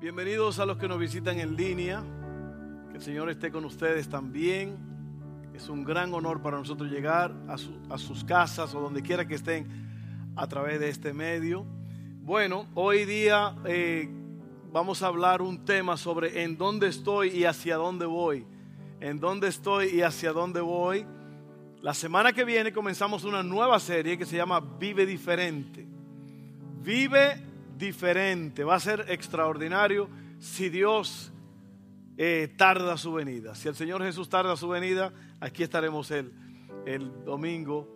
Bienvenidos a los que nos visitan en línea. Que el Señor esté con ustedes también. Es un gran honor para nosotros llegar a, sus casas o donde quiera que estén a través de este medio. Bueno, hoy día eh, vamos a hablar un tema sobre en dónde estoy y hacia dónde voy. En dónde estoy y hacia dónde voy. La semana que viene comenzamos una nueva serie que se llama Vive Diferente. Vive diferente, va a ser extraordinario si Dios eh, tarda su venida. Si el Señor Jesús tarda su venida, aquí estaremos el, domingo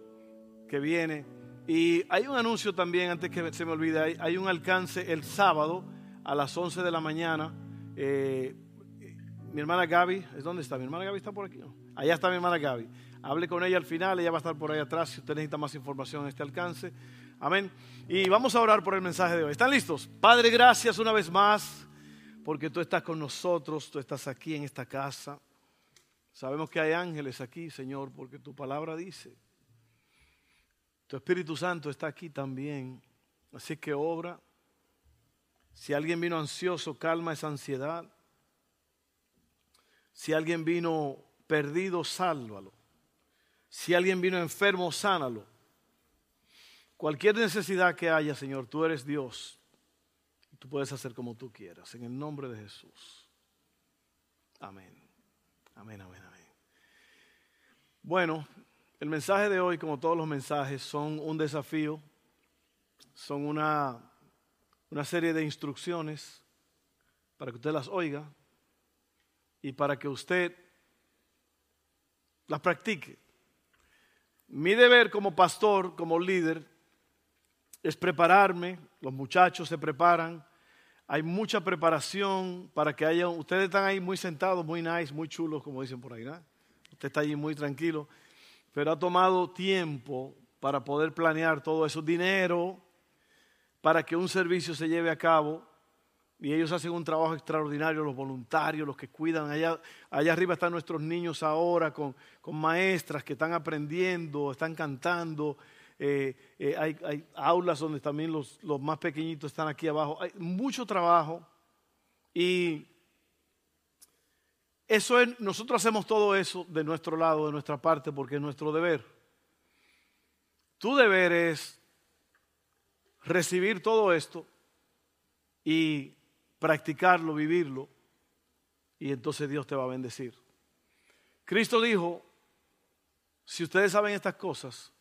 que viene. Y hay un anuncio también, antes que se me olvide, hay, un alcance el sábado a las 11 de la mañana. Eh, mi hermana Gaby, ¿es dónde está? Mi hermana Gaby está por aquí. Allá está mi hermana Gaby. Hable con ella al final, ella va a estar por ahí atrás si usted necesita más información en este alcance. Amén. Y vamos a orar por el mensaje de hoy. ¿Están listos? Padre, gracias una vez más porque tú estás con nosotros, tú estás aquí en esta casa. Sabemos que hay ángeles aquí, Señor, porque tu palabra dice. Tu Espíritu Santo está aquí también. Así que obra. Si alguien vino ansioso, calma esa ansiedad. Si alguien vino perdido, sálvalo. Si alguien vino enfermo, sánalo. Cualquier necesidad que haya, Señor, tú eres Dios. Tú puedes hacer como tú quieras. En el nombre de Jesús. Amén. Amén, amén, amén. Bueno, el mensaje de hoy, como todos los mensajes, son un desafío. Son una, una serie de instrucciones para que usted las oiga y para que usted las practique. Mi deber como pastor, como líder, es prepararme, los muchachos se preparan, hay mucha preparación para que haya, ustedes están ahí muy sentados, muy nice, muy chulos, como dicen por ahí, ¿no? Usted está allí muy tranquilo, pero ha tomado tiempo para poder planear todo eso, dinero, para que un servicio se lleve a cabo. Y ellos hacen un trabajo extraordinario, los voluntarios, los que cuidan. Allá, allá arriba están nuestros niños ahora con, con maestras que están aprendiendo, están cantando, eh, eh, hay, aulas donde también los, más pequeñitos están aquí abajo. Hay mucho trabajo y eso es, nosotros hacemos todo eso de nuestro lado, de nuestra parte, porque es nuestro deber. Tu deber es recibir todo esto y practicarlo, vivirlo, y entonces Dios te va a bendecir. Cristo dijo, si ustedes saben estas cosas,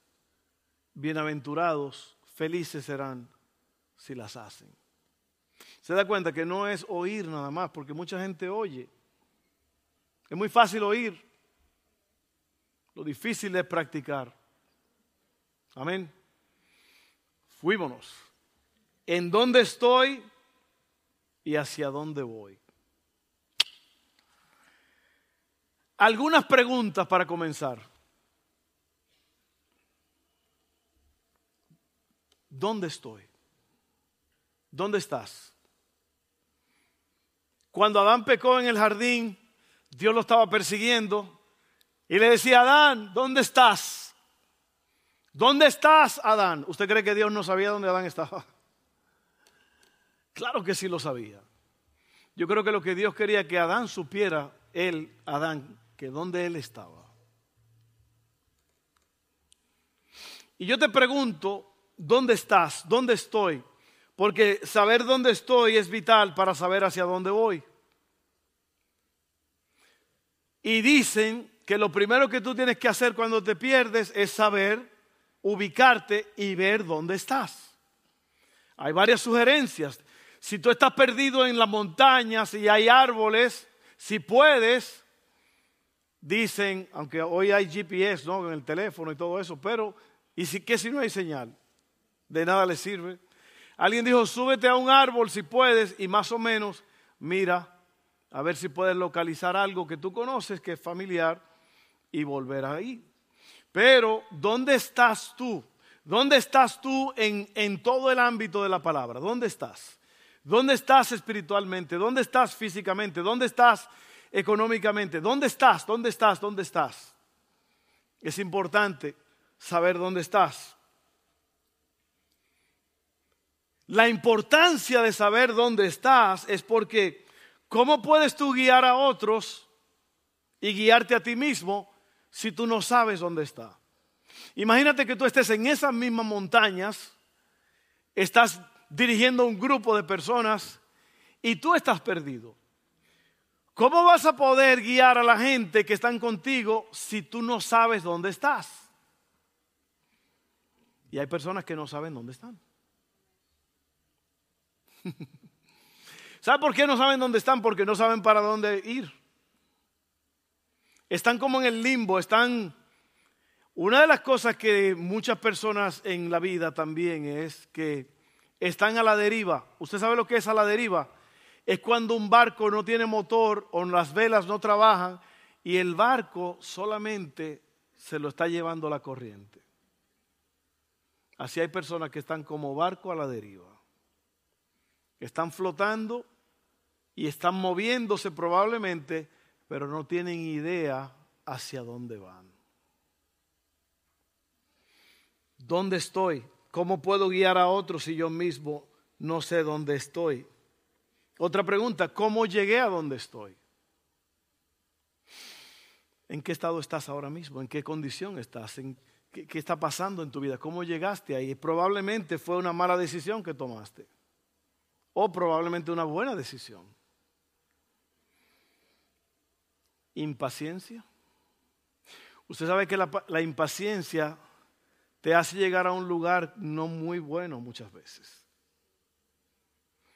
bienaventurados, felices serán si las hacen. Se da cuenta que no es oír nada más, porque mucha gente oye. Es muy fácil oír. Lo difícil es practicar. Amén. Fuímonos. ¿En dónde estoy y hacia dónde voy? Algunas preguntas para comenzar. ¿Dónde estoy? ¿Dónde estás? Cuando Adán pecó en el jardín, Dios lo estaba persiguiendo y le decía, Adán, ¿dónde estás? ¿Dónde estás, Adán? ¿Usted cree que Dios no sabía dónde Adán estaba? Claro que sí lo sabía. Yo creo que lo que Dios quería que Adán supiera, él, Adán, que dónde él estaba. Y yo te pregunto, ¿dónde estás? ¿Dónde estoy? Porque saber dónde estoy es vital para saber hacia dónde voy. Y dicen que lo primero que tú tienes que hacer cuando te pierdes es saber ubicarte y ver dónde estás. Hay varias sugerencias. Si tú estás perdido en las montañas y hay árboles, si puedes, dicen, aunque hoy hay GPS ¿no? en el teléfono y todo eso, pero ¿y si, qué si no hay señal? De nada le sirve. Alguien dijo, súbete a un árbol si puedes y más o menos mira a ver si puedes localizar algo que tú conoces, que es familiar, y volver ahí. Pero, ¿dónde estás tú? ¿Dónde estás tú en, en todo el ámbito de la palabra? ¿Dónde estás? ¿Dónde estás espiritualmente? ¿Dónde estás físicamente? ¿Dónde estás económicamente? ¿Dónde estás? ¿Dónde estás? ¿Dónde estás? Es importante saber dónde estás. La importancia de saber dónde estás es porque ¿cómo puedes tú guiar a otros y guiarte a ti mismo si tú no sabes dónde está? Imagínate que tú estés en esas mismas montañas, estás dirigiendo un grupo de personas y tú estás perdido. ¿Cómo vas a poder guiar a la gente que están contigo si tú no sabes dónde estás? Y hay personas que no saben dónde están. ¿Sabe por qué no saben dónde están? Porque no saben para dónde ir. Están como en el limbo, están... Una de las cosas que muchas personas en la vida también es que están a la deriva. ¿Usted sabe lo que es a la deriva? Es cuando un barco no tiene motor o las velas no trabajan y el barco solamente se lo está llevando la corriente. Así hay personas que están como barco a la deriva están flotando y están moviéndose probablemente, pero no tienen idea hacia dónde van. ¿Dónde estoy? ¿Cómo puedo guiar a otros si yo mismo no sé dónde estoy? Otra pregunta, ¿cómo llegué a donde estoy? ¿En qué estado estás ahora mismo? ¿En qué condición estás? qué, ¿Qué está pasando en tu vida? ¿Cómo llegaste ahí? Probablemente fue una mala decisión que tomaste o probablemente una buena decisión. Impaciencia. Usted sabe que la, impaciencia te hace llegar a un lugar no muy bueno muchas veces.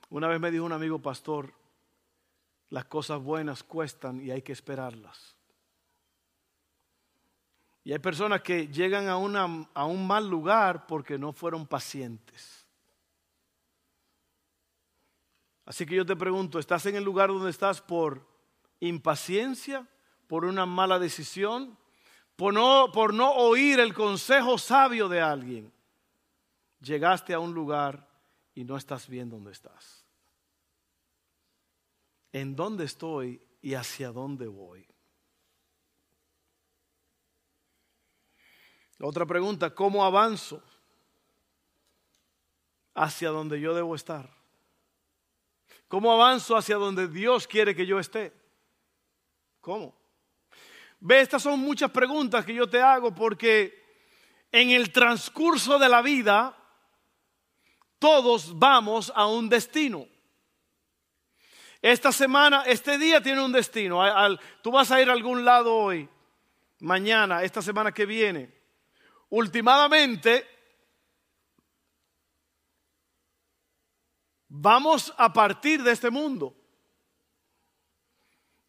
Una vez me dijo un amigo pastor, las cosas buenas cuestan y hay que esperarlas. Y hay personas que llegan a, una, a un mal lugar porque no fueron pacientes. Así que yo te pregunto, ¿estás en el lugar donde estás por impaciencia, por una mala decisión, por no, por no oír el consejo sabio de alguien? Llegaste a un lugar y no estás bien donde estás. ¿En dónde estoy y hacia dónde voy? Otra pregunta, ¿cómo avanzo hacia donde yo debo estar? ¿Cómo avanzo hacia donde Dios quiere que yo esté? ¿Cómo? Ve, estas son muchas preguntas que yo te hago porque en el transcurso de la vida todos vamos a un destino. Esta semana, este día tiene un destino. tú vas a ir a algún lado hoy, mañana, esta semana que viene. Últimamente, vamos a partir de este mundo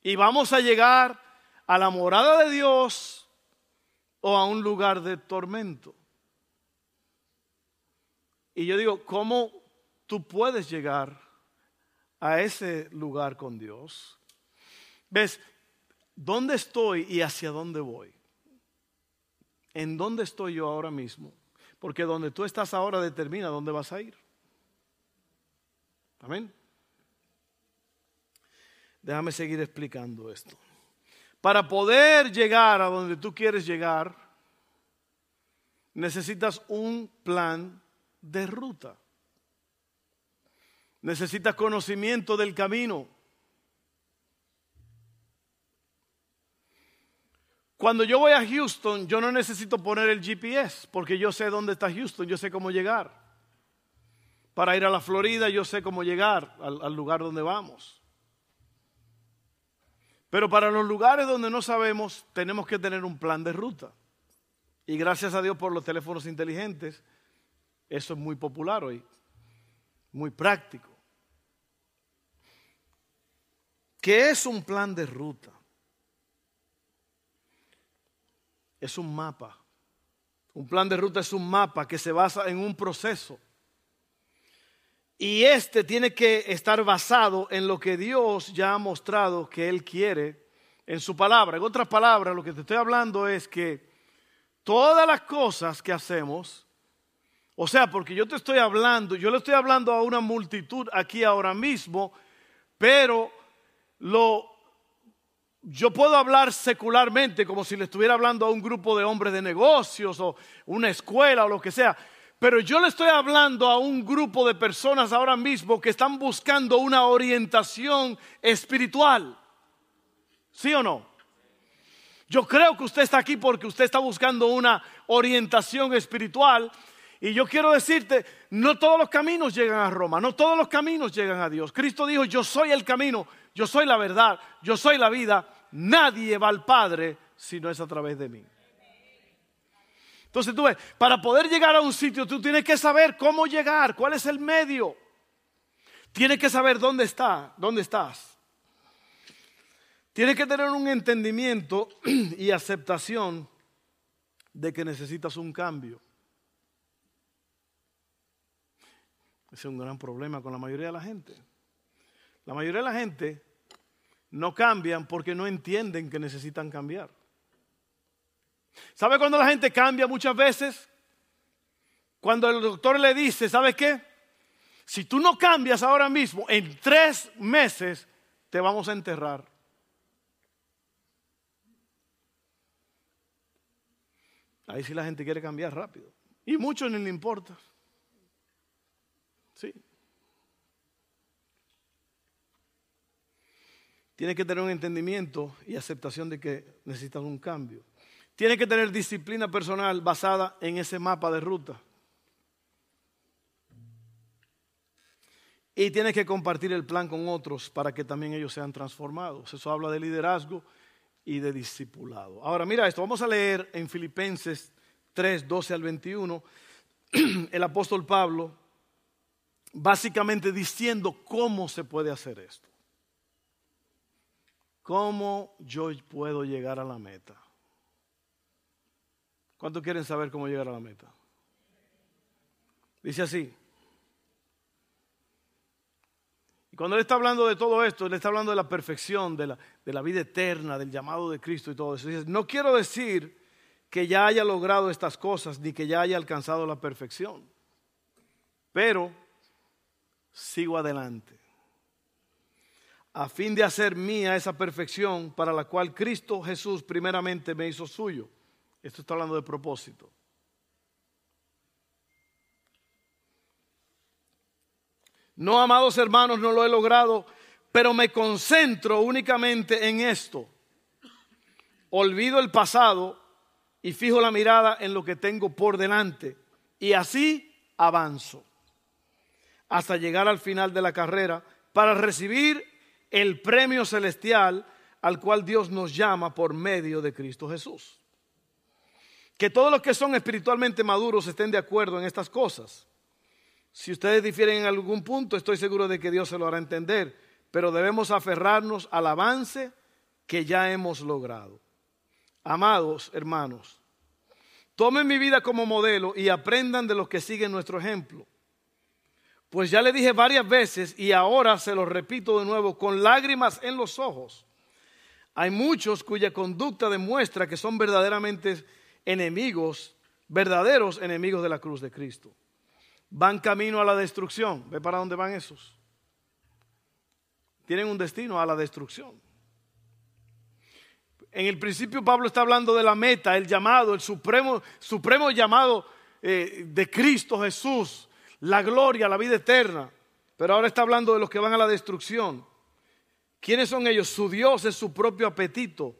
y vamos a llegar a la morada de Dios o a un lugar de tormento. Y yo digo, ¿cómo tú puedes llegar a ese lugar con Dios? ¿Ves? ¿Dónde estoy y hacia dónde voy? ¿En dónde estoy yo ahora mismo? Porque donde tú estás ahora determina dónde vas a ir. Amén. Déjame seguir explicando esto. Para poder llegar a donde tú quieres llegar, necesitas un plan de ruta. Necesitas conocimiento del camino. Cuando yo voy a Houston, yo no necesito poner el GPS porque yo sé dónde está Houston, yo sé cómo llegar. Para ir a la Florida yo sé cómo llegar al, lugar donde vamos. Pero para los lugares donde no sabemos tenemos que tener un plan de ruta. Y gracias a Dios por los teléfonos inteligentes, eso es muy popular hoy, muy práctico. ¿Qué es un plan de ruta? Es un mapa. Un plan de ruta es un mapa que se basa en un proceso. Y este tiene que estar basado en lo que Dios ya ha mostrado que Él quiere en su palabra. En otras palabras, lo que te estoy hablando es que todas las cosas que hacemos, o sea, porque yo te estoy hablando, yo le estoy hablando a una multitud aquí ahora mismo, pero lo, yo puedo hablar secularmente como si le estuviera hablando a un grupo de hombres de negocios o una escuela o lo que sea, Pero yo le estoy hablando a un grupo de personas ahora mismo que están buscando una orientación espiritual. ¿Sí o no? Yo creo que usted está aquí porque usted está buscando una orientación espiritual. Y yo quiero decirte, no todos los caminos llegan a Roma, no todos los caminos llegan a Dios. Cristo dijo, yo soy el camino, yo soy la verdad, yo soy la vida. Nadie va al Padre si no es a través de mí. Entonces tú ves, para poder llegar a un sitio tú tienes que saber cómo llegar, cuál es el medio. Tienes que saber dónde está, dónde estás. Tienes que tener un entendimiento y aceptación de que necesitas un cambio. Ese es un gran problema con la mayoría de la gente. La mayoría de la gente no cambian porque no entienden que necesitan cambiar. ¿Sabe cuando la gente cambia muchas veces? Cuando el doctor le dice, ¿sabes qué? Si tú no cambias ahora mismo, en tres meses te vamos a enterrar. Ahí sí la gente quiere cambiar rápido. Y mucho ni le importa. Sí. Tiene que tener un entendimiento y aceptación de que necesitan un cambio. Tiene que tener disciplina personal basada en ese mapa de ruta. Y tiene que compartir el plan con otros para que también ellos sean transformados. Eso habla de liderazgo y de discipulado. Ahora mira esto, vamos a leer en Filipenses 3, 12 al 21, el apóstol Pablo básicamente diciendo cómo se puede hacer esto. ¿Cómo yo puedo llegar a la meta? ¿Cuántos quieren saber cómo llegar a la meta? Dice así. Y cuando él está hablando de todo esto, él está hablando de la perfección, de la, de la vida eterna, del llamado de Cristo y todo eso. Dice, no quiero decir que ya haya logrado estas cosas, ni que ya haya alcanzado la perfección, pero sigo adelante, a fin de hacer mía esa perfección para la cual Cristo Jesús primeramente me hizo suyo esto está hablando de propósito. No, amados hermanos, no lo he logrado, pero me concentro únicamente en esto. Olvido el pasado y fijo la mirada en lo que tengo por delante. Y así avanzo hasta llegar al final de la carrera para recibir el premio celestial al cual Dios nos llama por medio de Cristo Jesús. Que todos los que son espiritualmente maduros estén de acuerdo en estas cosas. Si ustedes difieren en algún punto, estoy seguro de que Dios se lo hará entender, pero debemos aferrarnos al avance que ya hemos logrado. Amados hermanos, tomen mi vida como modelo y aprendan de los que siguen nuestro ejemplo. Pues ya le dije varias veces y ahora se lo repito de nuevo con lágrimas en los ojos. Hay muchos cuya conducta demuestra que son verdaderamente enemigos, verdaderos enemigos de la cruz de Cristo. Van camino a la destrucción. ¿Ve para dónde van esos? Tienen un destino a la destrucción. En el principio Pablo está hablando de la meta, el llamado, el supremo, supremo llamado eh, de Cristo Jesús, la gloria, la vida eterna. Pero ahora está hablando de los que van a la destrucción. ¿Quiénes son ellos? Su Dios es su propio apetito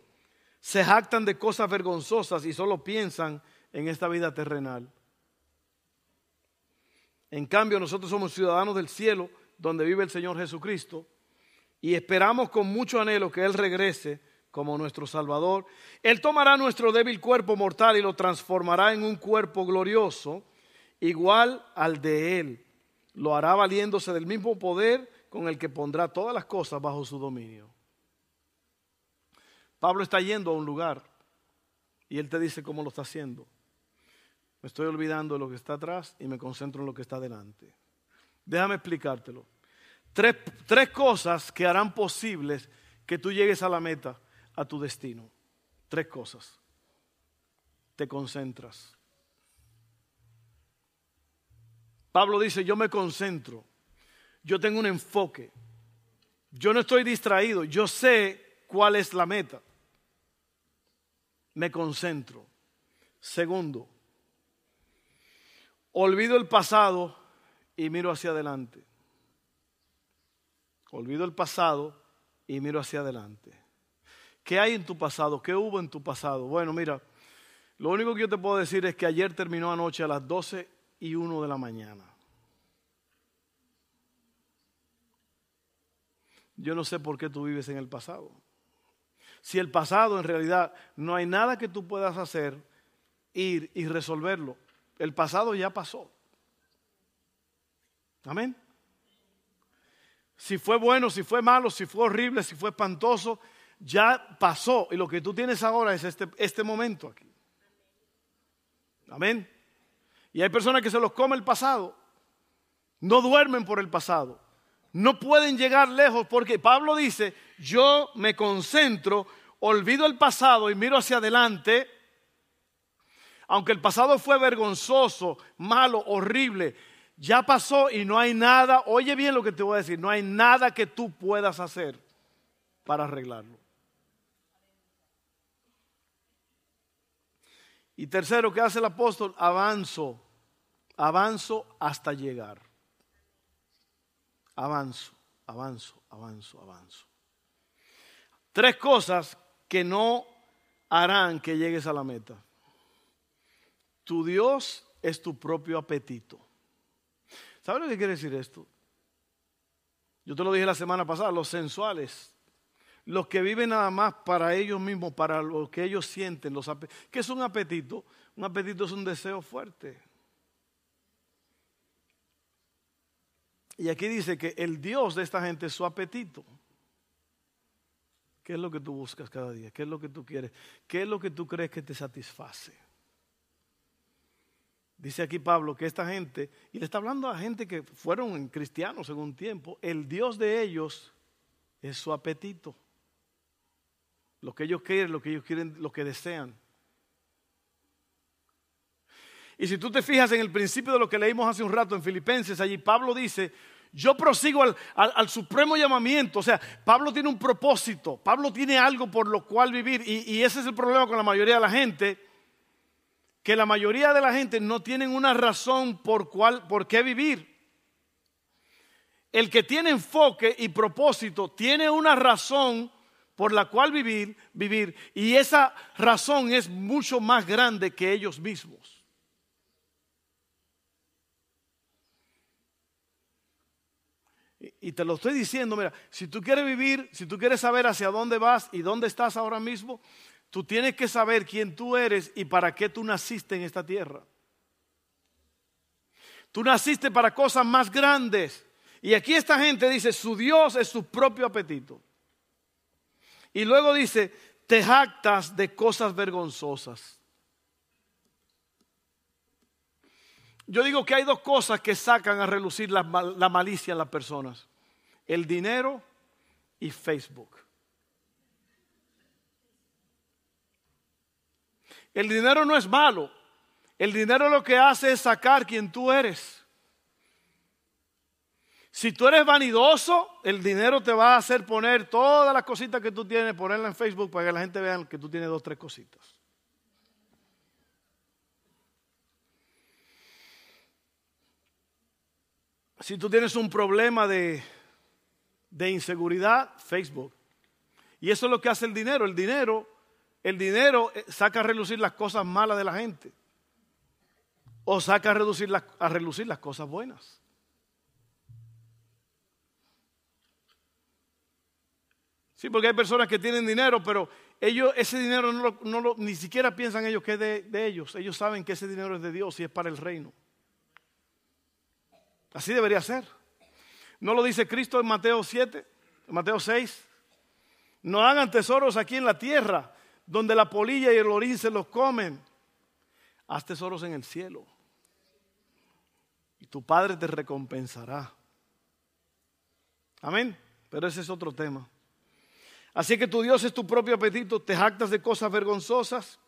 se jactan de cosas vergonzosas y solo piensan en esta vida terrenal. En cambio, nosotros somos ciudadanos del cielo, donde vive el Señor Jesucristo, y esperamos con mucho anhelo que Él regrese como nuestro Salvador. Él tomará nuestro débil cuerpo mortal y lo transformará en un cuerpo glorioso, igual al de Él. Lo hará valiéndose del mismo poder con el que pondrá todas las cosas bajo su dominio. Pablo está yendo a un lugar y él te dice cómo lo está haciendo. Me estoy olvidando de lo que está atrás y me concentro en lo que está delante. Déjame explicártelo. Tres, tres cosas que harán posibles que tú llegues a la meta, a tu destino. Tres cosas. Te concentras. Pablo dice, yo me concentro. Yo tengo un enfoque. Yo no estoy distraído. Yo sé cuál es la meta me concentro. Segundo, olvido el pasado y miro hacia adelante. Olvido el pasado y miro hacia adelante. ¿Qué hay en tu pasado? ¿Qué hubo en tu pasado? Bueno, mira, lo único que yo te puedo decir es que ayer terminó anoche a las 12 y 1 de la mañana. Yo no sé por qué tú vives en el pasado. Si el pasado en realidad no hay nada que tú puedas hacer, ir y resolverlo. El pasado ya pasó. Amén. Si fue bueno, si fue malo, si fue horrible, si fue espantoso, ya pasó. Y lo que tú tienes ahora es este, este momento aquí. Amén. Y hay personas que se los come el pasado. No duermen por el pasado. No pueden llegar lejos porque Pablo dice, yo me concentro, olvido el pasado y miro hacia adelante. Aunque el pasado fue vergonzoso, malo, horrible, ya pasó y no hay nada, oye bien lo que te voy a decir, no hay nada que tú puedas hacer para arreglarlo. Y tercero, ¿qué hace el apóstol? Avanzo, avanzo hasta llegar. Avanzo, avanzo, avanzo, avanzo. Tres cosas que no harán que llegues a la meta. Tu Dios es tu propio apetito. ¿Sabes lo que quiere decir esto? Yo te lo dije la semana pasada, los sensuales, los que viven nada más para ellos mismos, para lo que ellos sienten, los ¿qué es un apetito? Un apetito es un deseo fuerte. Y aquí dice que el Dios de esta gente es su apetito. ¿Qué es lo que tú buscas cada día? ¿Qué es lo que tú quieres? ¿Qué es lo que tú crees que te satisface? Dice aquí Pablo que esta gente, y le está hablando a gente que fueron cristianos en un tiempo, el Dios de ellos es su apetito. Lo que ellos quieren, lo que ellos quieren, lo que desean. Y si tú te fijas en el principio de lo que leímos hace un rato en Filipenses, allí Pablo dice, yo prosigo al, supremo llamamiento. O sea, Pablo tiene un propósito, Pablo tiene algo por lo cual vivir. Y, ese es el problema con la mayoría de la gente, que la mayoría de la gente no tienen una razón por, cual, por qué vivir. El que tiene enfoque y propósito tiene una razón por la cual vivir, vivir. Y esa razón es mucho más grande que ellos mismos. Y te lo estoy diciendo, mira, si tú quieres vivir, si tú quieres saber hacia dónde vas y dónde estás ahora mismo, tú tienes que saber quién tú eres y para qué tú naciste en esta tierra. Tú naciste para cosas más grandes. Y aquí esta gente dice, su Dios es su propio apetito. Y luego dice, te jactas de cosas vergonzosas. Yo digo que hay dos cosas que sacan a relucir la, la malicia en las personas el dinero y Facebook. El dinero no es malo. El dinero lo que hace es sacar quien tú eres. Si tú eres vanidoso, el dinero te va a hacer poner todas las cositas que tú tienes, ponerlas en Facebook para que la gente vea que tú tienes dos, tres cositas. Si tú tienes un problema de de inseguridad, Facebook. Y eso es lo que hace el dinero. El dinero, el dinero eh, saca a relucir las cosas malas de la gente. O saca a, a relucir las cosas buenas. Sí, porque hay personas que tienen dinero, pero ellos ese dinero no lo, ni siquiera piensan ellos que es de ellos. Ellos saben que ese dinero es de Dios y es para el reino. Así debería ser. ¿No lo dice Cristo en Mateo 7, en Mateo 6? No hagan tesoros aquí en la tierra, donde la polilla y el orín se los comen. Haz tesoros en el cielo. Y tu Padre te recompensará. Amén. Pero ese es otro tema. Así que tu Dios es tu propio apetito, te jactas de cosas vergonzosas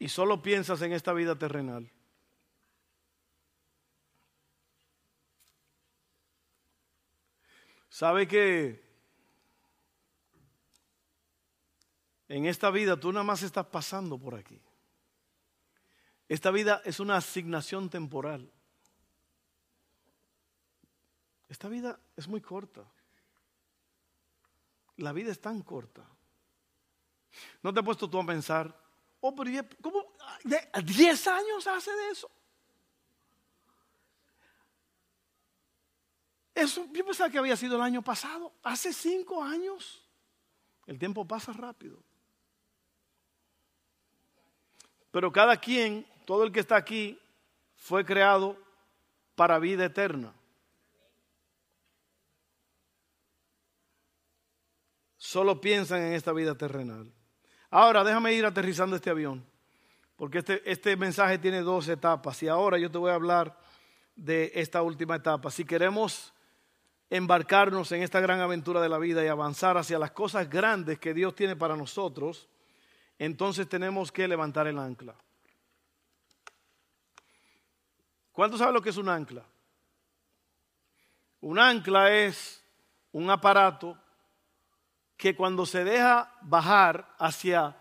y solo piensas en esta vida terrenal. ¿Sabe que en esta vida tú nada más estás pasando por aquí? Esta vida es una asignación temporal. Esta vida es muy corta. La vida es tan corta. ¿No te has puesto tú a pensar, oh, pero ¿cómo? ¿10 años hace de eso? Eso, yo pensaba que había sido el año pasado, hace cinco años. El tiempo pasa rápido. Pero cada quien, todo el que está aquí, fue creado para vida eterna. Solo piensan en esta vida terrenal. Ahora déjame ir aterrizando este avión, porque este, este mensaje tiene dos etapas y ahora yo te voy a hablar de esta última etapa. Si queremos embarcarnos en esta gran aventura de la vida y avanzar hacia las cosas grandes que Dios tiene para nosotros, entonces tenemos que levantar el ancla. ¿Cuántos saben lo que es un ancla? Un ancla es un aparato que cuando se deja bajar hacia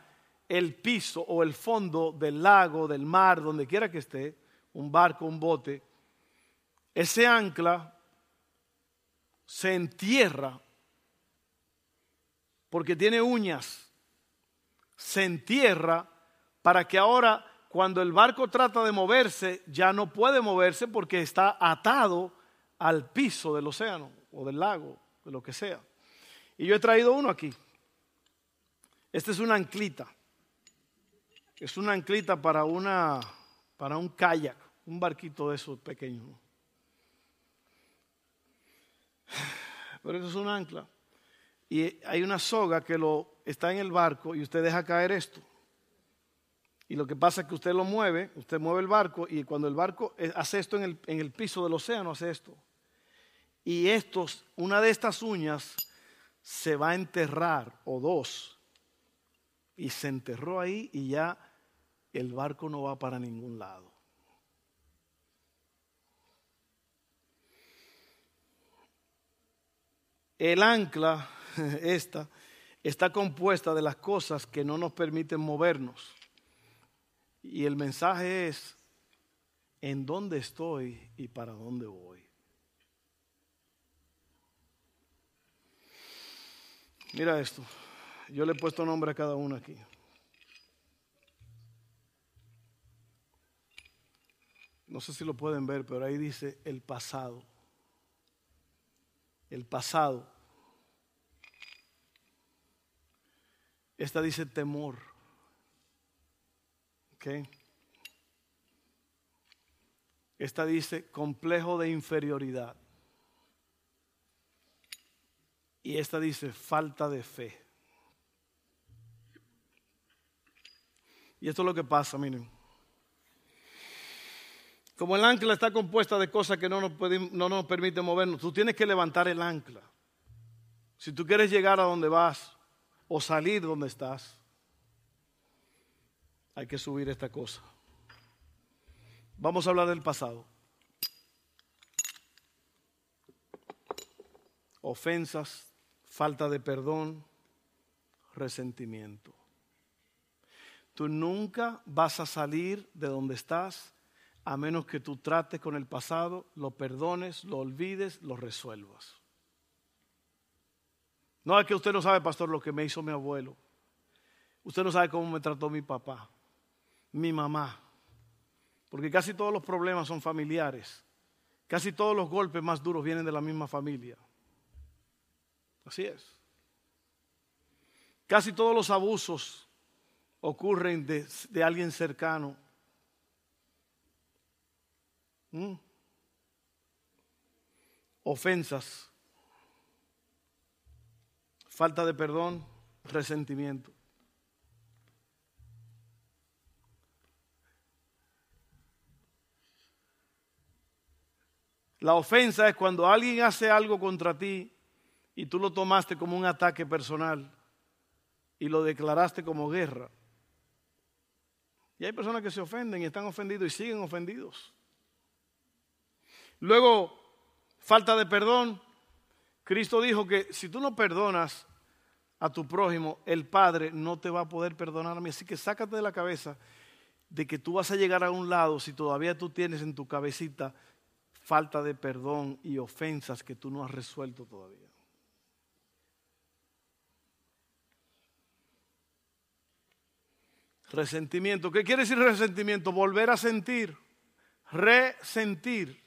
el piso o el fondo del lago, del mar, donde quiera que esté, un barco, un bote, ese ancla se entierra porque tiene uñas, se entierra para que ahora cuando el barco trata de moverse ya no puede moverse porque está atado al piso del océano o del lago, de lo que sea. Y yo he traído uno aquí. Este es una anclita. Es una anclita para, una, para un kayak, un barquito de esos pequeños. Pero eso es un ancla. Y hay una soga que lo está en el barco y usted deja caer esto. Y lo que pasa es que usted lo mueve, usted mueve el barco y cuando el barco eh, hace esto en el, en el piso del océano, hace esto. Y estos, una de estas uñas se va a enterrar, o dos. Y se enterró ahí y ya el barco no va para ningún lado. El ancla, esta, está compuesta de las cosas que no nos permiten movernos. Y el mensaje es, ¿en dónde estoy y para dónde voy? Mira esto, yo le he puesto nombre a cada uno aquí. No sé si lo pueden ver, pero ahí dice el pasado el pasado. Esta dice temor. Esta dice complejo de inferioridad. Y esta dice falta de fe. Y esto es lo que pasa, miren. Como el ancla está compuesta de cosas que no nos, no nos permiten movernos, tú tienes que levantar el ancla. Si tú quieres llegar a donde vas o salir donde estás, hay que subir esta cosa. Vamos a hablar del pasado. Ofensas, falta de perdón, resentimiento. Tú nunca vas a salir de donde estás a menos que tú trates con el pasado, lo perdones, lo olvides, lo resuelvas. No es que usted no sabe, pastor, lo que me hizo mi abuelo. Usted no sabe cómo me trató mi papá, mi mamá. Porque casi todos los problemas son familiares. Casi todos los golpes más duros vienen de la misma familia. Así es. Casi todos los abusos ocurren de, de alguien cercano Mm. Ofensas, falta de perdón, resentimiento. La ofensa es cuando alguien hace algo contra ti y tú lo tomaste como un ataque personal y lo declaraste como guerra. Y hay personas que se ofenden y están ofendidos y siguen ofendidos. Luego, falta de perdón. Cristo dijo que si tú no perdonas a tu prójimo, el Padre no te va a poder perdonar a mí. Así que sácate de la cabeza de que tú vas a llegar a un lado si todavía tú tienes en tu cabecita falta de perdón y ofensas que tú no has resuelto todavía. Resentimiento. ¿Qué quiere decir resentimiento? Volver a sentir. Resentir.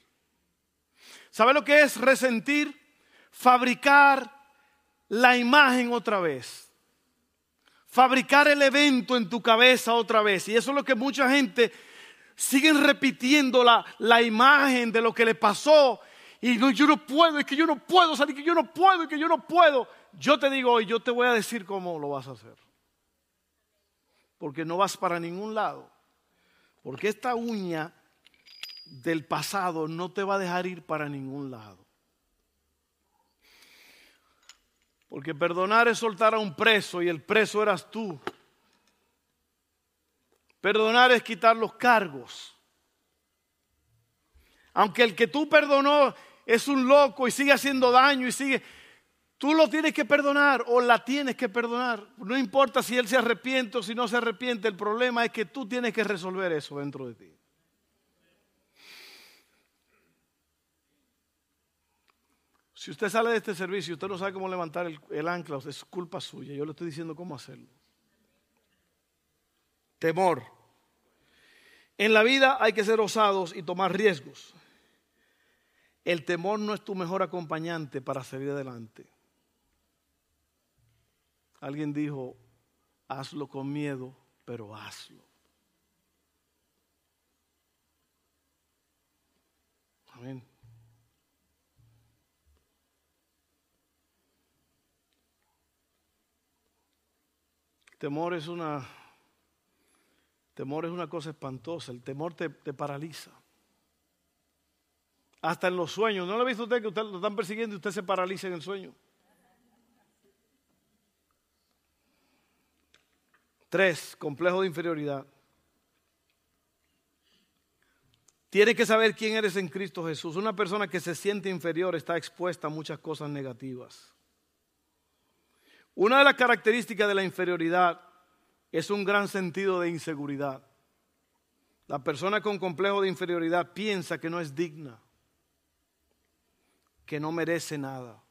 ¿Sabe lo que es resentir? Fabricar la imagen otra vez. Fabricar el evento en tu cabeza otra vez. Y eso es lo que mucha gente siguen repitiendo la, la imagen de lo que le pasó. Y no, yo no puedo, es que yo no puedo salir, que yo no puedo, es que yo no puedo. Yo te digo hoy, yo te voy a decir cómo lo vas a hacer porque no vas para ningún lado. Porque esta uña del pasado no te va a dejar ir para ningún lado. Porque perdonar es soltar a un preso y el preso eras tú. Perdonar es quitar los cargos. Aunque el que tú perdonó es un loco y sigue haciendo daño y sigue... Tú lo tienes que perdonar o la tienes que perdonar. No importa si él se arrepiente o si no se arrepiente, el problema es que tú tienes que resolver eso dentro de ti. Si usted sale de este servicio y usted no sabe cómo levantar el, ancla, es culpa suya. Yo le estoy diciendo cómo hacerlo. Temor. En la vida hay que ser osados y tomar riesgos. El temor no es tu mejor acompañante para salir adelante. Alguien dijo, hazlo con miedo, pero hazlo. Amén. Temor es una temor es una cosa espantosa. El temor te, te, paraliza. Hasta en los sueños. ¿No lo ha visto usted que usted lo están persiguiendo y usted se paraliza en el sueño? Tres, complejo de inferioridad. Tienes que saber quién eres en Cristo Jesús. Una persona que se siente inferior está expuesta a muchas cosas negativas. Una de las características de la inferioridad es un gran sentido de inseguridad. La persona con complejo de inferioridad piensa que no es digna, que no merece nada.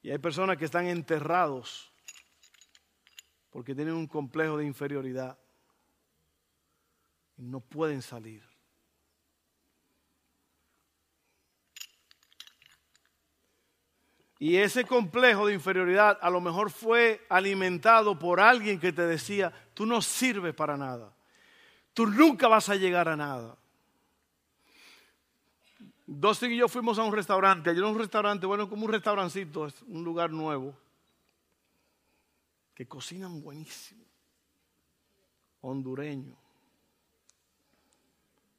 Y hay personas que están enterrados porque tienen un complejo de inferioridad y no pueden salir. Y ese complejo de inferioridad a lo mejor fue alimentado por alguien que te decía, tú no sirves para nada, tú nunca vas a llegar a nada. Dustin y yo fuimos a un restaurante, ayer un restaurante, bueno, como un restaurancito, es un lugar nuevo que cocinan buenísimo. Hondureño.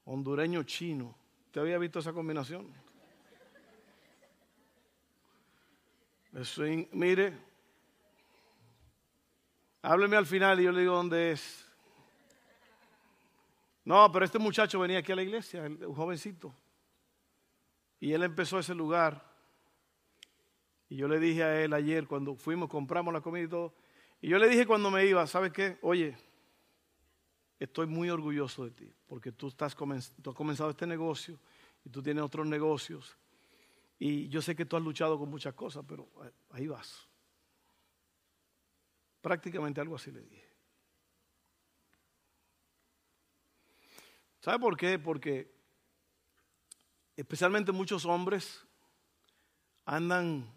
Hondureño chino. ¿Usted había visto esa combinación? Mire, hábleme al final y yo le digo dónde es. No, pero este muchacho venía aquí a la iglesia, un jovencito. Y él empezó ese lugar. Y yo le dije a él ayer, cuando fuimos, compramos la comida y todo, y yo le dije cuando me iba, ¿sabes qué? Oye, estoy muy orgulloso de ti, porque tú, estás tú has comenzado este negocio y tú tienes otros negocios. Y yo sé que tú has luchado con muchas cosas, pero ahí vas. Prácticamente algo así le dije. ¿Sabe por qué? Porque especialmente muchos hombres andan,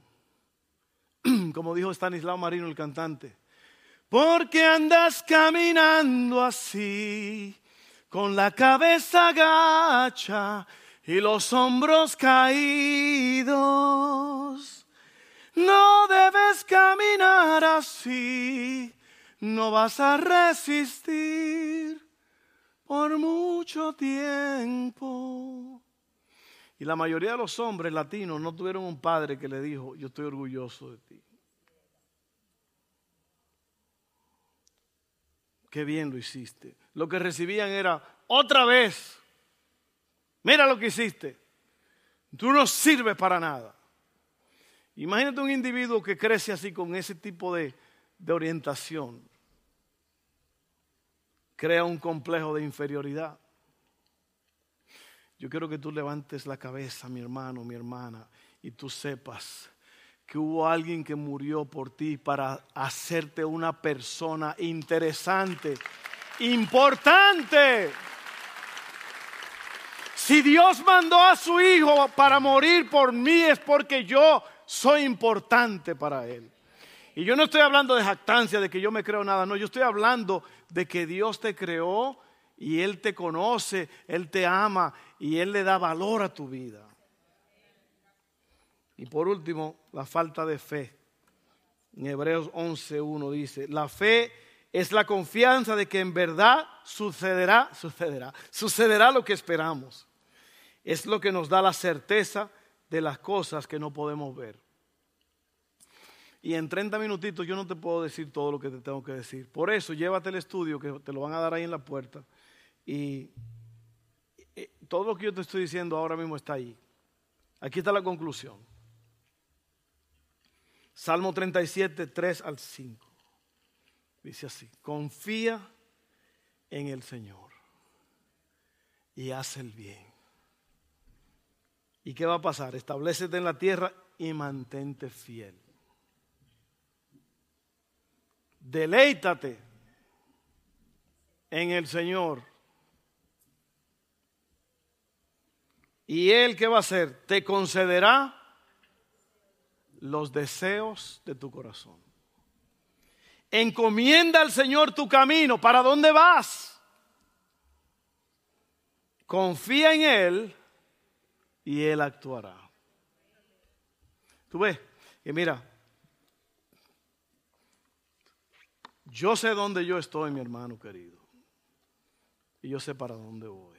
como dijo Stanislao Marino, el cantante, porque andas caminando así, con la cabeza gacha y los hombros caídos. No debes caminar así, no vas a resistir por mucho tiempo. Y la mayoría de los hombres latinos no tuvieron un padre que le dijo, yo estoy orgulloso de ti. qué bien lo hiciste. Lo que recibían era, otra vez, mira lo que hiciste. Tú no sirves para nada. Imagínate un individuo que crece así con ese tipo de, de orientación. crea un complejo de inferioridad. Yo quiero que tú levantes la cabeza, mi hermano, mi hermana, y tú sepas que hubo alguien que murió por ti para hacerte una persona interesante, importante. Si Dios mandó a su hijo para morir por mí es porque yo soy importante para él. Y yo no estoy hablando de jactancia, de que yo me creo nada, no, yo estoy hablando de que Dios te creó y Él te conoce, Él te ama y Él le da valor a tu vida. Y por último, la falta de fe. En Hebreos 11.1 dice, la fe es la confianza de que en verdad sucederá, sucederá, sucederá lo que esperamos. Es lo que nos da la certeza de las cosas que no podemos ver. Y en 30 minutitos yo no te puedo decir todo lo que te tengo que decir. Por eso llévate el estudio que te lo van a dar ahí en la puerta. Y todo lo que yo te estoy diciendo ahora mismo está ahí. Aquí está la conclusión. Salmo 37, 3 al 5. Dice así, confía en el Señor y haz el bien. ¿Y qué va a pasar? Establecete en la tierra y mantente fiel. Deleítate en el Señor. Y Él, ¿qué va a hacer? Te concederá los deseos de tu corazón. Encomienda al Señor tu camino. ¿Para dónde vas? Confía en Él y Él actuará. Tú ves que mira, yo sé dónde yo estoy, mi hermano querido, y yo sé para dónde voy.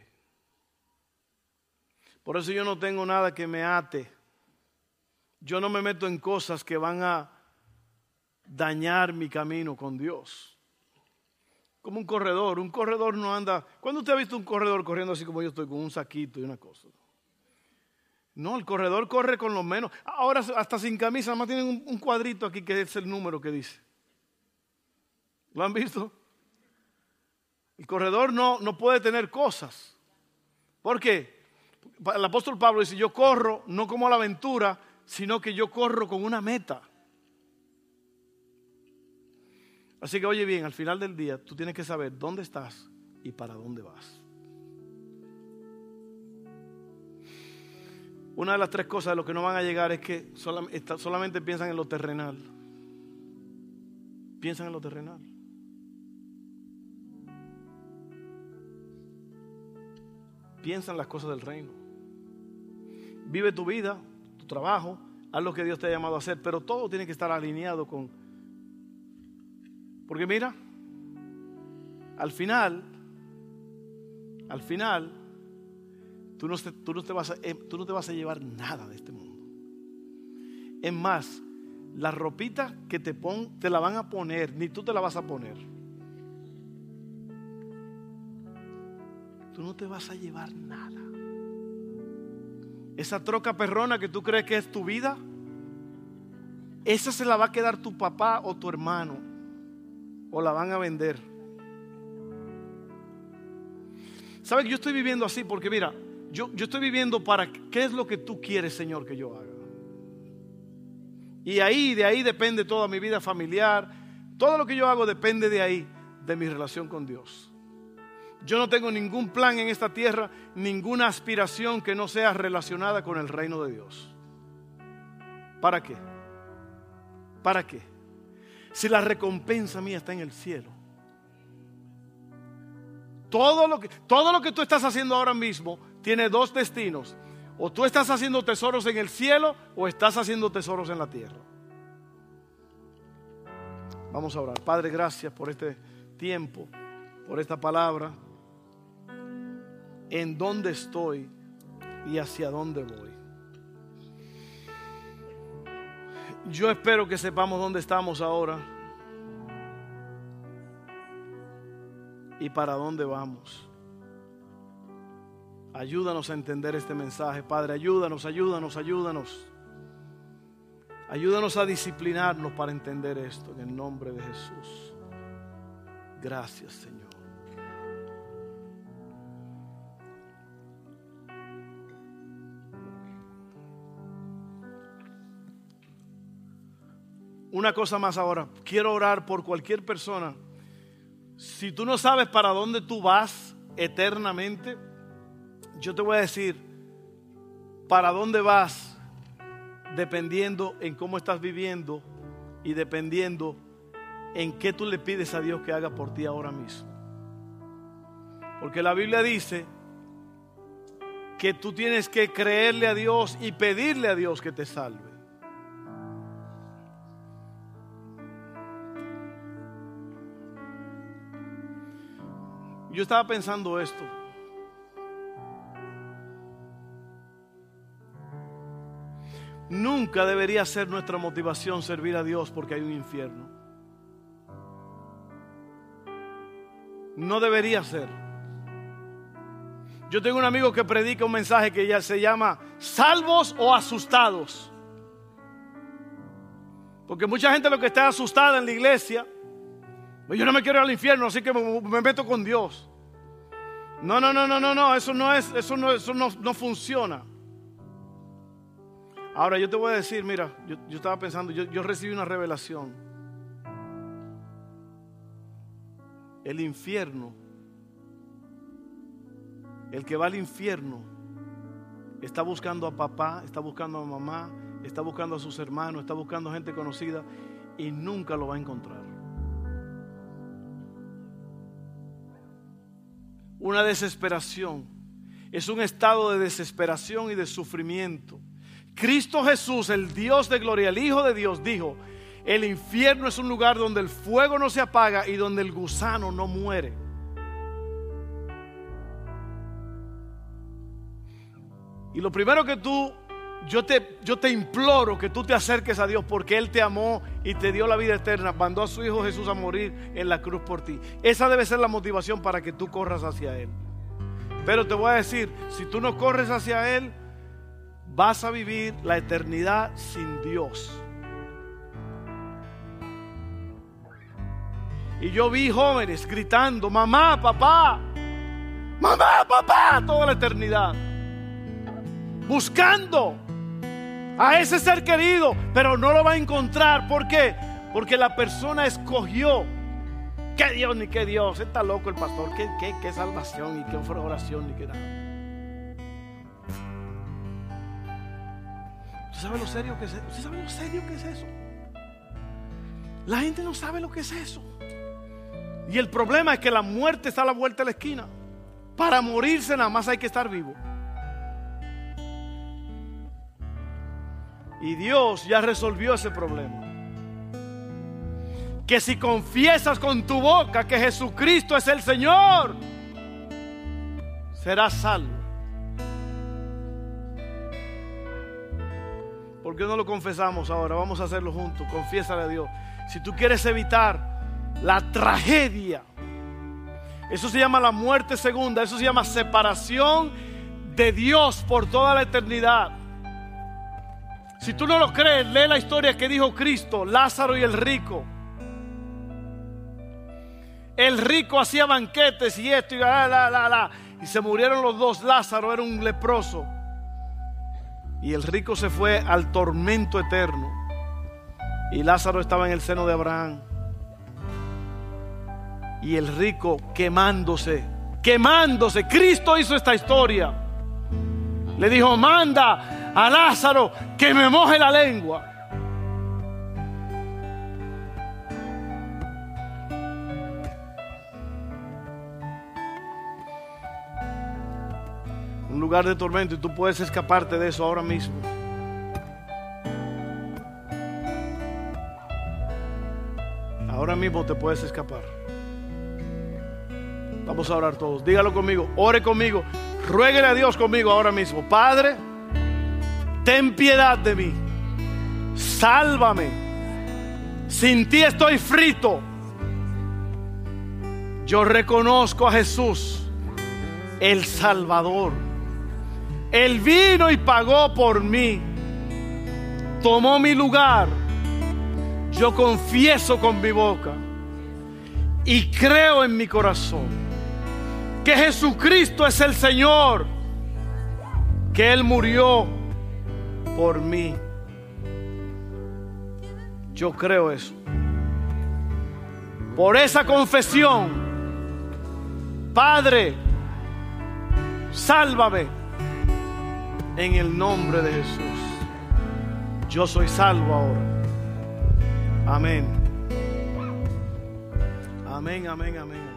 Por eso yo no tengo nada que me ate. Yo no me meto en cosas que van a dañar mi camino con Dios. Como un corredor, un corredor no anda. ¿Cuándo usted ha visto un corredor corriendo así como yo estoy, con un saquito y una cosa? No, el corredor corre con lo menos. Ahora hasta sin camisa, nada más tienen un, cuadrito aquí que es el número que dice. ¿Lo han visto? El corredor no, no puede tener cosas. ¿Por qué? El apóstol Pablo dice, yo corro no como a la aventura, sino que yo corro con una meta. Así que oye bien, al final del día tú tienes que saber dónde estás y para dónde vas. Una de las tres cosas de lo que no van a llegar es que solamente piensan en lo terrenal. Piensan en lo terrenal. Piensan las cosas del reino. Vive tu vida, tu trabajo, haz lo que Dios te ha llamado a hacer, pero todo tiene que estar alineado con... Porque mira, al final, al final, Tú no, te, vas a, eh, tú no te vas a llevar nada de este mundo. Es más, la ropita que te pon, te la van a poner, ni tú te la vas a poner. Tú no te vas a llevar nada. Esa troca perrona que tú crees que es tu vida, esa se la va a quedar tu papá o tu hermano, o la van a vender. ¿Sabes? Yo estoy viviendo así porque mira, yo, estoy viviendo para qué es lo que tú quieres, Señor, que yo haga. Y ahí, de ahí depende toda mi vida familiar. Todo lo que yo hago depende de ahí, de mi relación con Dios. Yo no tengo ningún plan en esta tierra, ninguna aspiración que no sea relacionada con el reino de Dios. ¿Para qué? ¿Para qué? Si la recompensa mía está en el cielo. Todo lo que, todo lo que tú estás haciendo ahora mismo tiene dos destinos. O tú estás haciendo tesoros en el cielo o estás haciendo tesoros en la tierra. Vamos a orar. Padre, gracias por este tiempo, por esta palabra. En dónde estoy y hacia dónde voy. Yo espero que sepamos dónde estamos ahora y para dónde vamos. Ayúdanos a entender este mensaje, Padre. Ayúdanos, ayúdanos, ayúdanos. Ayúdanos a disciplinarnos para entender esto en el nombre de Jesús. Gracias, Señor. Una cosa más ahora. Quiero orar por cualquier persona. Si tú no sabes para dónde tú vas eternamente, yo te voy a decir para dónde vas dependiendo en cómo estás viviendo y dependiendo en qué tú le pides a Dios que haga por ti ahora mismo. Porque la Biblia dice que tú tienes que creerle a Dios y pedirle a Dios que te salve. Yo estaba pensando esto. Nunca debería ser nuestra motivación servir a Dios porque hay un infierno. No debería ser. Yo tengo un amigo que predica un mensaje que ya se llama salvos o asustados. Porque mucha gente lo que está asustada en la iglesia, pues yo no me quiero ir al infierno, así que me, meto con Dios. No, no, no, no, no, no, eso no es, eso no, eso no, no funciona. Ahora yo te voy a decir, mira, yo, estaba pensando, yo, yo recibí una revelación. El infierno, el que va al infierno, está buscando a papá, está buscando a mamá, está buscando a sus hermanos, está buscando gente conocida y nunca lo va a encontrar. Una desesperación. Es un estado de desesperación y de sufrimiento Cristo Jesús, el Dios de gloria, el Hijo de Dios, dijo, el infierno es un lugar donde el fuego no se apaga y donde el gusano no muere. Y lo primero que tú, yo te, yo te imploro que tú te acerques a Dios porque Él te amó y te dio la vida eterna, mandó a su Hijo Jesús a morir en la cruz por ti. Esa debe ser la motivación para que tú corras hacia Él. Pero te voy a decir, si tú no corres hacia Él, vas a vivir la eternidad sin Dios. Y yo vi jóvenes gritando, mamá, papá, mamá, papá, toda la eternidad. Buscando a ese ser querido, pero no lo va a encontrar. ¿Por qué? Porque la persona escogió. ¿Qué Dios ni qué Dios? Está loco el pastor. ¿Qué, qué, qué salvación y qué oración ni qué nada? Sabe lo serio que es eso? ¿Usted sabe lo serio que es eso? La gente no sabe lo que es eso. Y el problema es que la muerte está a la vuelta de la esquina. Para morirse nada más hay que estar vivo. Y Dios ya resolvió ese problema. Que si confiesas con tu boca que Jesucristo es el Señor, serás salvo. ¿Por qué no lo confesamos ahora? Vamos a hacerlo juntos. Confiésale a Dios. Si tú quieres evitar la tragedia, eso se llama la muerte segunda, eso se llama separación de Dios por toda la eternidad. Si tú no lo crees, lee la historia que dijo Cristo, Lázaro y el rico. El rico hacía banquetes y esto y la, la, la. Y se murieron los dos. Lázaro era un leproso. Y el rico se fue al tormento eterno. Y Lázaro estaba en el seno de Abraham. Y el rico quemándose, quemándose. Cristo hizo esta historia. Le dijo, manda a Lázaro que me moje la lengua. Lugar de tormento y tú puedes escaparte de eso ahora mismo. Ahora mismo te puedes escapar. Vamos a orar todos. Dígalo conmigo. Ore conmigo. Rueguele a Dios conmigo ahora mismo. Padre, ten piedad de mí. Sálvame. Sin ti estoy frito. Yo reconozco a Jesús, el Salvador él vino y pagó por mí. Tomó mi lugar. Yo confieso con mi boca y creo en mi corazón que Jesucristo es el Señor, que Él murió por mí. Yo creo eso. Por esa confesión, Padre, sálvame en el nombre de Jesús. Yo soy salvo ahora. Amén. Amén, amén, amén.